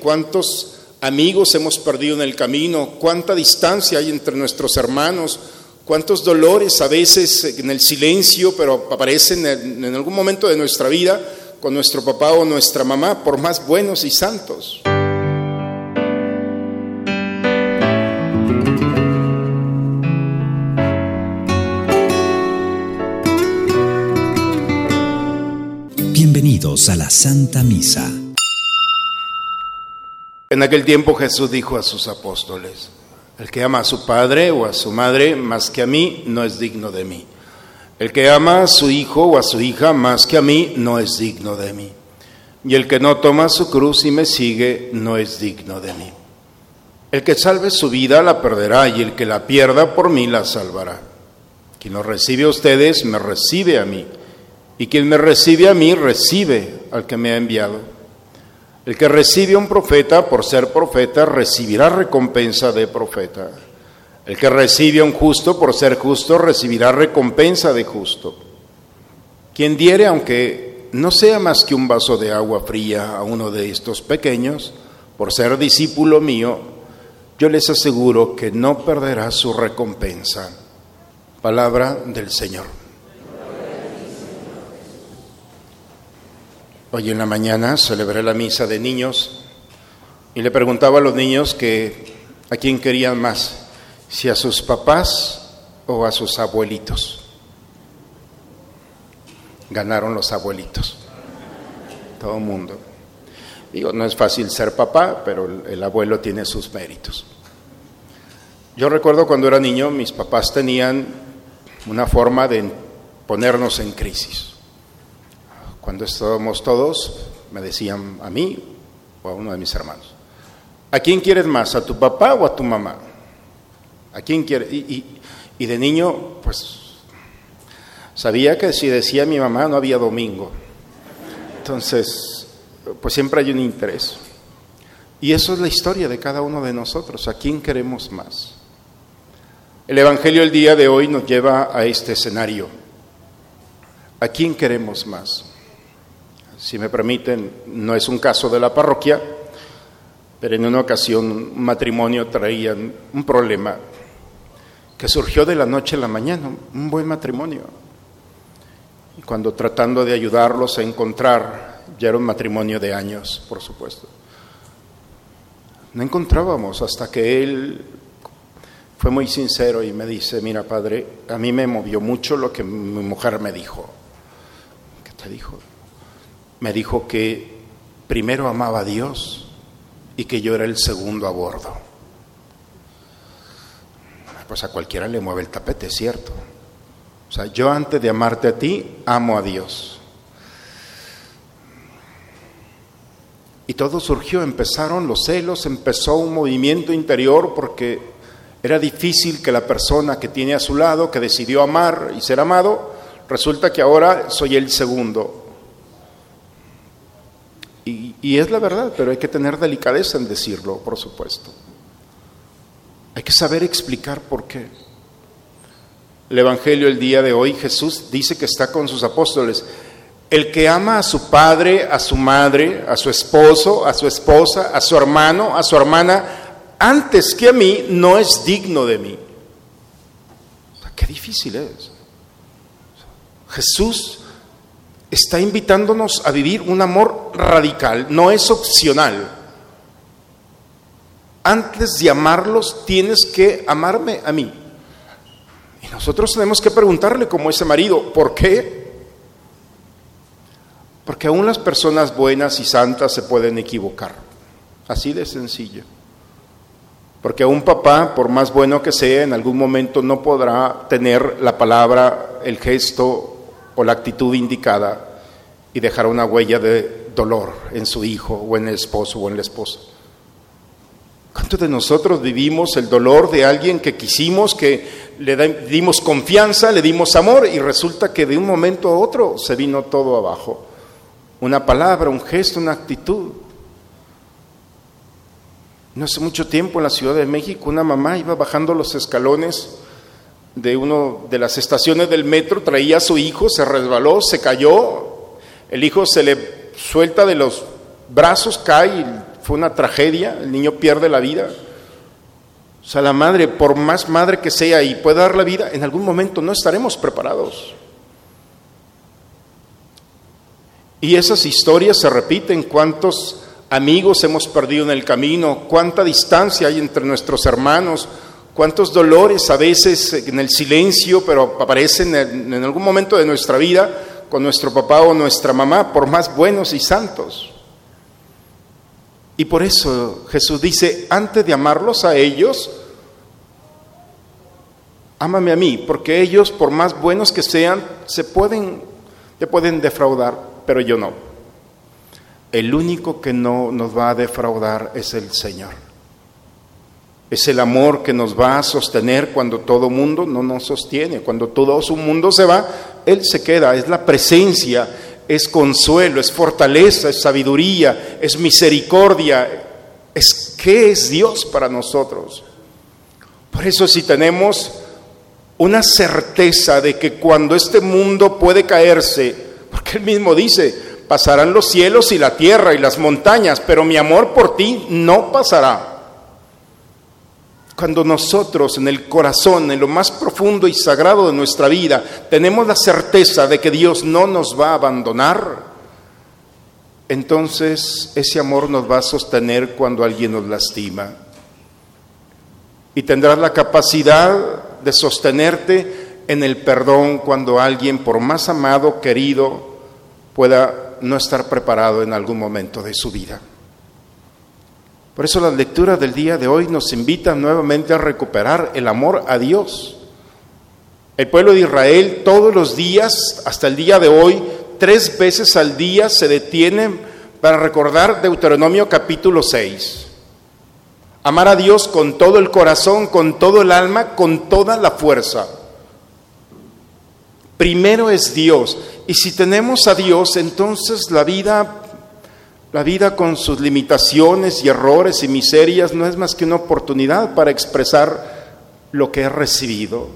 ¿Cuántos amigos hemos perdido en el camino? ¿Cuánta distancia hay entre nuestros hermanos? ¿Cuántos dolores a veces en el silencio, pero aparecen en algún momento de nuestra vida con nuestro papá o nuestra mamá, por más buenos y santos? Bienvenidos a la Santa Misa. En aquel tiempo Jesús dijo a sus apóstoles, el que ama a su padre o a su madre más que a mí no es digno de mí. El que ama a su hijo o a su hija más que a mí no es digno de mí. Y el que no toma su cruz y me sigue no es digno de mí. El que salve su vida la perderá y el que la pierda por mí la salvará. Quien los recibe a ustedes me recibe a mí. Y quien me recibe a mí recibe al que me ha enviado. El que recibe un profeta por ser profeta recibirá recompensa de profeta. El que recibe a un justo por ser justo recibirá recompensa de justo. Quien diere, aunque no sea más que un vaso de agua fría a uno de estos pequeños, por ser discípulo mío, yo les aseguro que no perderá su recompensa. Palabra del Señor. Hoy en la mañana celebré la misa de niños y le preguntaba a los niños que a quién querían más, si a sus papás o a sus abuelitos. Ganaron los abuelitos, todo el mundo. Digo, no es fácil ser papá, pero el abuelo tiene sus méritos. Yo recuerdo cuando era niño, mis papás tenían una forma de ponernos en crisis. Cuando estábamos todos, me decían a mí o a uno de mis hermanos, ¿a quién quieres más? ¿A tu papá o a tu mamá? ¿A quién quieres? Y, de niño, pues sabía que si decía mi mamá no había domingo. Entonces, pues siempre hay un interés. Y eso es la historia de cada uno de nosotros. ¿A quién queremos más? El Evangelio el día de hoy nos lleva a este escenario. ¿A quién queremos más? Si me permiten, no es un caso de la parroquia, pero en una ocasión un matrimonio traía un problema que surgió de la noche a la mañana, un buen matrimonio. Y cuando tratando de ayudarlos a encontrar, ya era un matrimonio de años, por supuesto. No encontrábamos hasta que él fue muy sincero y me dice, mira padre, a mí me movió mucho lo que mi mujer me dijo. ¿Qué te dijo? Me dijo que primero amaba a Dios y que yo era el segundo a bordo. Pues a cualquiera le mueve el tapete, cierto. O sea, yo antes de amarte a ti, amo a Dios. Y todo surgió, empezaron los celos, empezó un movimiento interior porque era difícil que la persona que tiene a su lado, que decidió amar y ser amado, resulta que ahora soy el segundo. Y, es la verdad, pero hay que tener delicadeza en decirlo, por supuesto. Hay que saber explicar por qué. El Evangelio el día de hoy, Jesús dice que está con sus apóstoles. El que ama a su padre, a su madre, a su esposo, a su esposa, a su hermano, a su hermana, antes que a mí, no es digno de mí. qué difícil es. Jesús está invitándonos a vivir un amor radical, no es opcional. Antes de amarlos tienes que amarme a mí. Y nosotros tenemos que preguntarle como ese marido, ¿por qué? Porque aún las personas buenas y santas se pueden equivocar. Así de sencillo. Porque un papá, por más bueno que sea, en algún momento no podrá tener la palabra, el gesto o la actitud indicada y dejará una huella de dolor en su hijo o en el esposo o en la esposa. ¿Cuántos de nosotros vivimos el dolor de alguien que quisimos, que le dimos confianza, le dimos amor y resulta que de un momento a otro se vino todo abajo? Una palabra, un gesto, una actitud. No hace mucho tiempo en la Ciudad de México una mamá iba bajando los escalones de una de las estaciones del metro, traía a su hijo, se resbaló, se cayó, el hijo se le suelta de los brazos, cae fue una tragedia, el niño pierde la vida. O sea, la madre, por más madre que sea y pueda dar la vida, en algún momento no estaremos preparados. Y esas historias se repiten, cuántos amigos hemos perdido en el camino, cuánta distancia hay entre nuestros hermanos, cuántos dolores a veces en el silencio, pero aparecen en, algún momento de nuestra vida con nuestro papá o nuestra mamá, por más buenos y santos. Y por eso Jesús dice, antes de amarlos a ellos, ámame a mí, porque ellos, por más buenos que sean, se pueden, te pueden defraudar, pero yo no. El único que no nos va a defraudar es el Señor. Es el amor que nos va a sostener cuando todo mundo no nos sostiene. Cuando todo su mundo se va, Él se queda. Es la presencia, es consuelo, es fortaleza, es sabiduría, es misericordia. Es qué es Dios para nosotros. Por eso si tenemos una certeza de que cuando este mundo puede caerse, porque Él mismo dice, pasarán los cielos y la tierra y las montañas, pero mi amor por ti no pasará. Cuando nosotros en el corazón, en lo más profundo y sagrado de nuestra vida, tenemos la certeza de que Dios no nos va a abandonar, entonces ese amor nos va a sostener cuando alguien nos lastima. Y tendrás la capacidad de sostenerte en el perdón cuando alguien, por más amado, querido, pueda no estar preparado en algún momento de su vida. Por eso la lectura del día de hoy nos invita nuevamente a recuperar el amor a Dios. El pueblo de Israel todos los días, hasta el día de hoy, tres veces al día se detiene para recordar Deuteronomio capítulo 6. Amar a Dios con todo el corazón, con todo el alma, con toda la fuerza. Primero es Dios. Y si tenemos a Dios, entonces la vida la vida con sus limitaciones y errores y miserias no es más que una oportunidad para expresar lo que he recibido.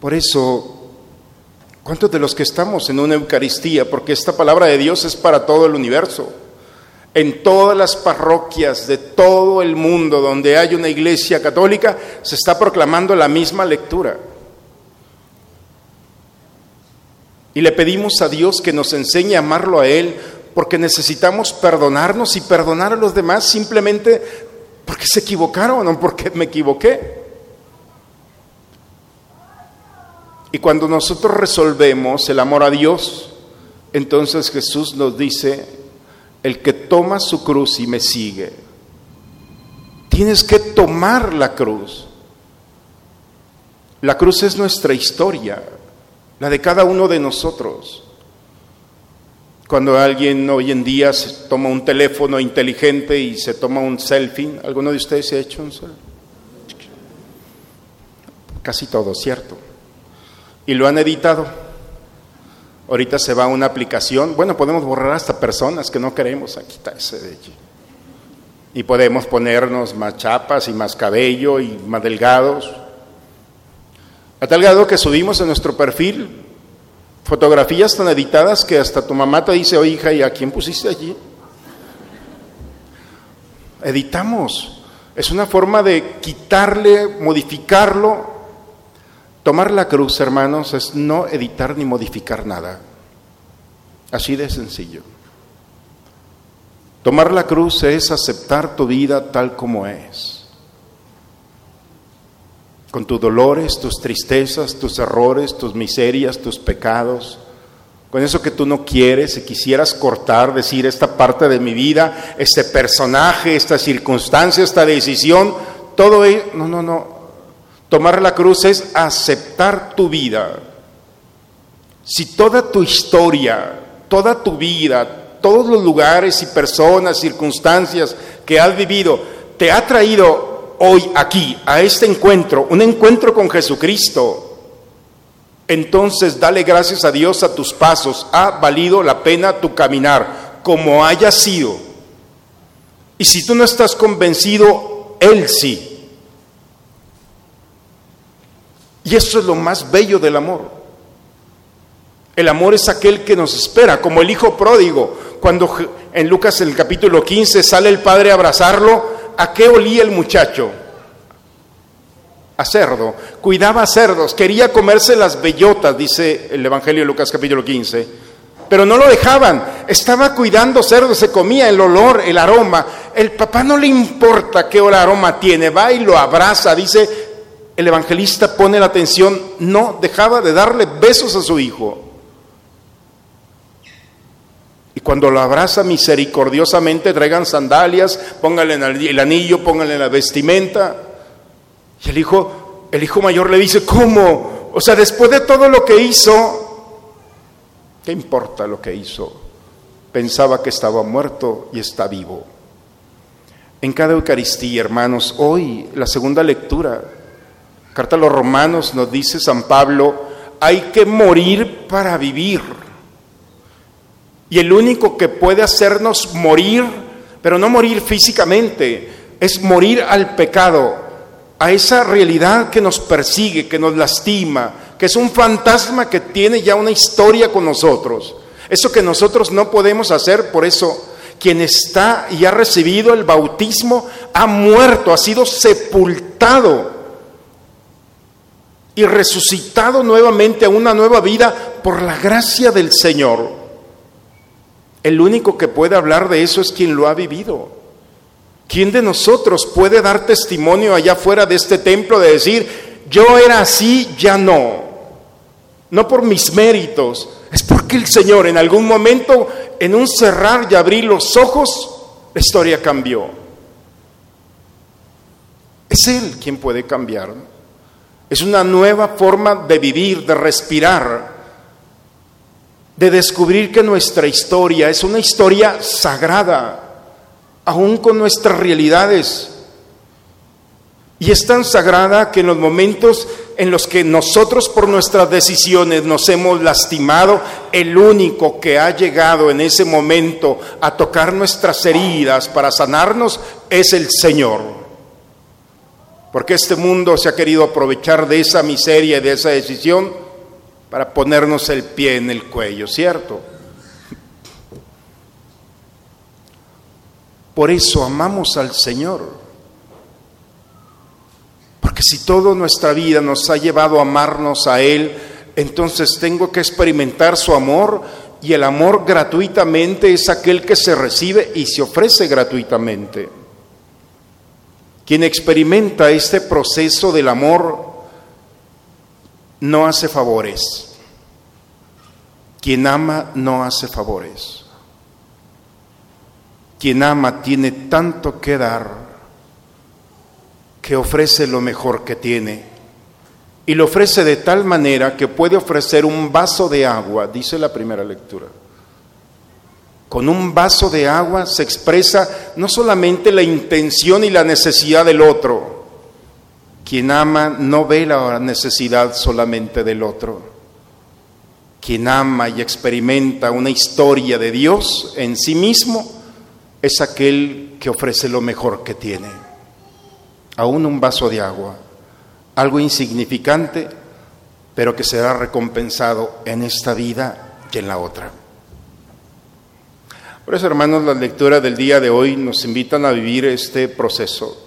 Por eso, ¿cuántos de los que estamos en una Eucaristía? Porque esta palabra de Dios es para todo el universo. En todas las parroquias de todo el mundo donde hay una iglesia católica se está proclamando la misma lectura. Y le pedimos a Dios que nos enseñe a amarlo a Él porque necesitamos perdonarnos y perdonar a los demás simplemente porque se equivocaron o porque me equivoqué. Y cuando nosotros resolvemos el amor a Dios, entonces Jesús nos dice, el que toma su cruz y me sigue, tienes que tomar la cruz. La cruz es nuestra historia, la de cada uno de nosotros. Cuando alguien hoy en día toma un teléfono inteligente y se toma un selfie, ¿alguno de ustedes se ha hecho un selfie? Casi todo, ¿cierto? Y lo han editado. Ahorita se va a una aplicación, bueno, podemos borrar hasta personas que no queremos, aquí está ese de allí. Y podemos ponernos más chapas y más cabello y más delgados. A tal grado que subimos en nuestro perfil Fotografías tan editadas que hasta tu mamá te dice, oye hija, ¿y a quién pusiste allí? Editamos. Es una forma de quitarle, modificarlo. Tomar la cruz, hermanos, es no editar ni modificar nada. Así de sencillo. Tomar la cruz es aceptar tu vida tal como es con tus dolores, tus tristezas, tus errores, tus miserias, tus pecados, con eso que tú no quieres y quisieras cortar, decir esta parte de mi vida, este personaje, esta circunstancia, esta decisión, todo ello, no, no, no. Tomar la cruz es aceptar tu vida. Si toda tu historia, toda tu vida, todos los lugares y personas, circunstancias que has vivido, te ha traído hoy aquí, a este encuentro, un encuentro con Jesucristo, entonces dale gracias a Dios a tus pasos. Ha valido la pena tu caminar, como haya sido. Y si tú no estás convencido, Él sí. Y eso es lo más bello del amor. El amor es aquel que nos espera, como el hijo pródigo. Cuando en Lucas el capítulo 15, sale el padre a abrazarlo. ¿A qué olía el muchacho? A cerdo. Cuidaba cerdos, quería comerse las bellotas, dice el Evangelio de Lucas capítulo 15. Pero no lo dejaban, estaba cuidando cerdos, se comía el olor, el aroma. El papá no le importa qué aroma tiene, va y lo abraza, dice, el evangelista pone la atención, no dejaba de darle besos a su hijo. Cuando lo abraza misericordiosamente, traigan sandalias, pónganle el anillo, pónganle la vestimenta. Y el hijo, el hijo mayor le dice, ¿cómo? O sea, después de todo lo que hizo, ¿qué importa lo que hizo? Pensaba que estaba muerto y está vivo. En cada Eucaristía, hermanos, hoy la segunda lectura, carta a los romanos nos dice San Pablo, hay que morir para vivir. Y el único que puede hacernos morir, pero no morir físicamente, es morir al pecado, a esa realidad que nos persigue, que nos lastima, que es un fantasma que tiene ya una historia con nosotros. Eso que nosotros no podemos hacer, por eso quien está y ha recibido el bautismo ha muerto, ha sido sepultado y resucitado nuevamente a una nueva vida por la gracia del Señor. El único que puede hablar de eso es quien lo ha vivido. ¿Quién de nosotros puede dar testimonio allá fuera de este templo de decir, yo era así, ya no? No por mis méritos, es porque el Señor en algún momento, en un cerrar y abrir los ojos, la historia cambió. Es Él quien puede cambiar. Es una nueva forma de vivir, de respirar de descubrir que nuestra historia es una historia sagrada, aún con nuestras realidades. Y es tan sagrada que en los momentos en los que nosotros por nuestras decisiones nos hemos lastimado, el único que ha llegado en ese momento a tocar nuestras heridas para sanarnos es el Señor. Porque este mundo se ha querido aprovechar de esa miseria y de esa decisión para ponernos el pie en el cuello, ¿cierto? Por eso amamos al Señor. Porque si toda nuestra vida nos ha llevado a amarnos a Él, entonces tengo que experimentar su amor y el amor gratuitamente es aquel que se recibe y se ofrece gratuitamente. Quien experimenta este proceso del amor no hace favores. Quien ama no hace favores. Quien ama tiene tanto que dar que ofrece lo mejor que tiene. Y lo ofrece de tal manera que puede ofrecer un vaso de agua, dice la primera lectura. Con un vaso de agua se expresa no solamente la intención y la necesidad del otro, quien ama no ve la necesidad solamente del otro. Quien ama y experimenta una historia de Dios en sí mismo es aquel que ofrece lo mejor que tiene. Aún un vaso de agua, algo insignificante, pero que será recompensado en esta vida y en la otra. Por eso, hermanos, las lecturas del día de hoy nos invitan a vivir este proceso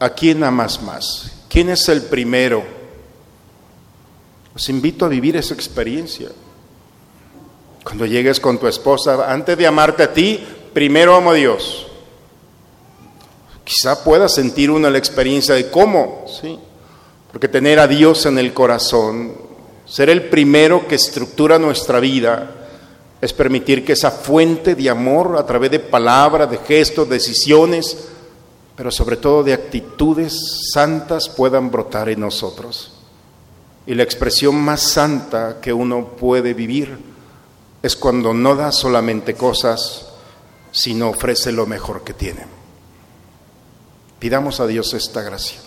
¿A quién amas más? ¿Quién es el primero? Os invito a vivir esa experiencia. Cuando llegues con tu esposa, antes de amarte a ti, primero amo a Dios. Quizá puedas sentir una la experiencia de cómo, sí, porque tener a Dios en el corazón, ser el primero que estructura nuestra vida, es permitir que esa fuente de amor a través de palabras, de gestos, decisiones, pero sobre todo de actitudes santas puedan brotar en nosotros. Y la expresión más santa que uno puede vivir es cuando no da solamente cosas, sino ofrece lo mejor que tiene. Pidamos a Dios esta gracia.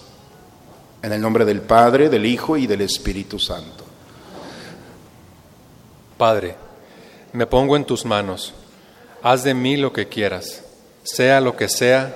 En el nombre del Padre, del Hijo y del Espíritu Santo. Padre, me pongo en tus manos. Haz de mí lo que quieras, sea lo que sea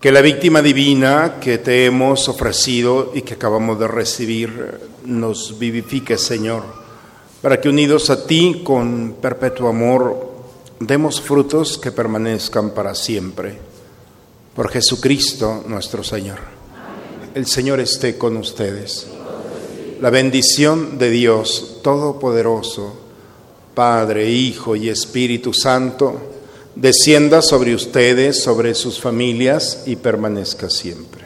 Que la víctima divina que te hemos ofrecido y que acabamos de recibir nos vivifique, Señor, para que unidos a ti con perpetuo amor demos frutos que permanezcan para siempre. Por Jesucristo nuestro Señor. El Señor esté con ustedes. La bendición de Dios Todopoderoso, Padre, Hijo y Espíritu Santo, descienda sobre ustedes, sobre sus familias y permanezca siempre.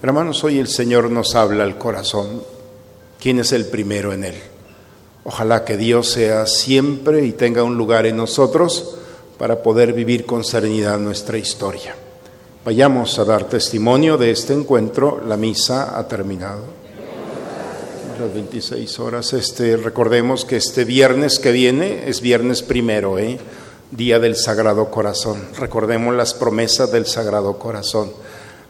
Hermanos, hoy el Señor nos habla al corazón. ¿Quién es el primero en él? Ojalá que Dios sea siempre y tenga un lugar en nosotros para poder vivir con serenidad nuestra historia. Vayamos a dar testimonio de este encuentro. La misa ha terminado. Las 26 horas. Este, recordemos que este viernes que viene es viernes primero, ¿eh? Día del Sagrado Corazón. Recordemos las promesas del Sagrado Corazón.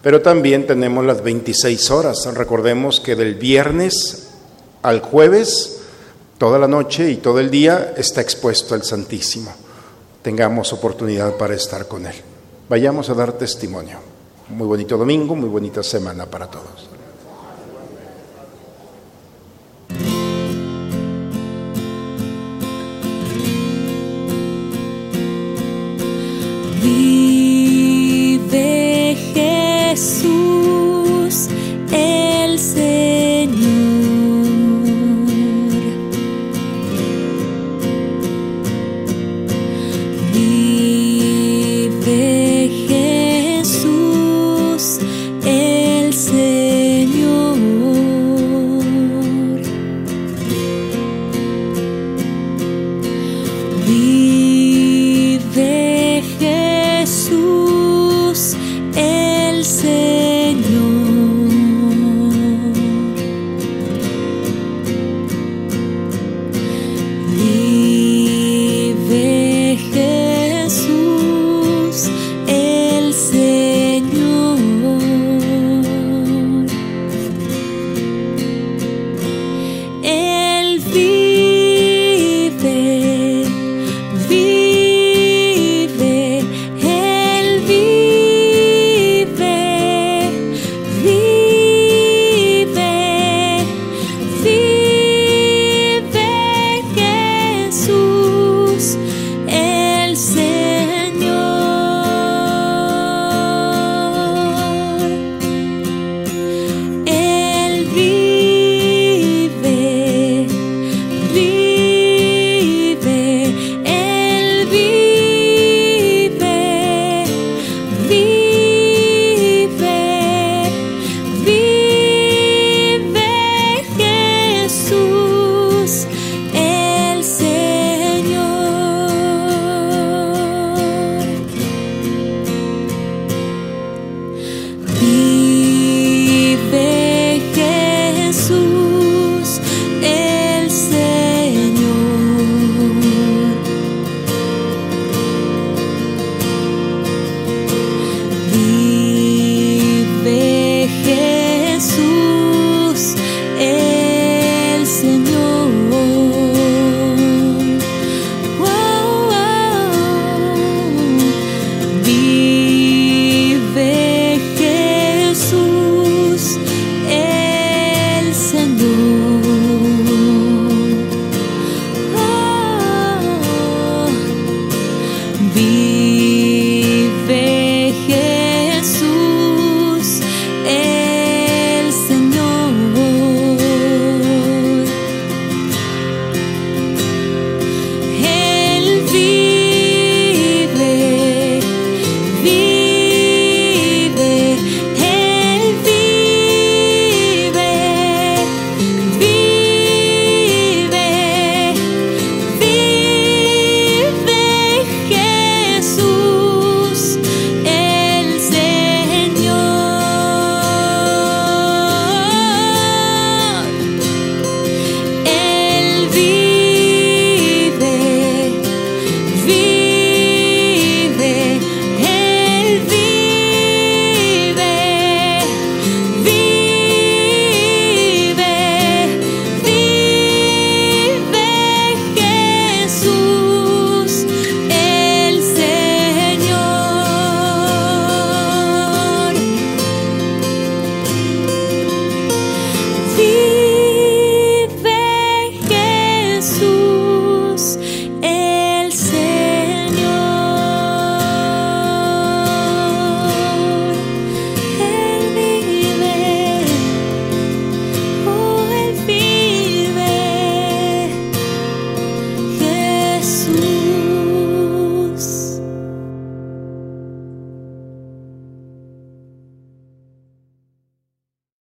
Pero también tenemos las 26 horas. Recordemos que del viernes al jueves, toda la noche y todo el día está expuesto el Santísimo. Tengamos oportunidad para estar con Él. Vayamos a dar testimonio. Muy bonito domingo, muy bonita semana para todos.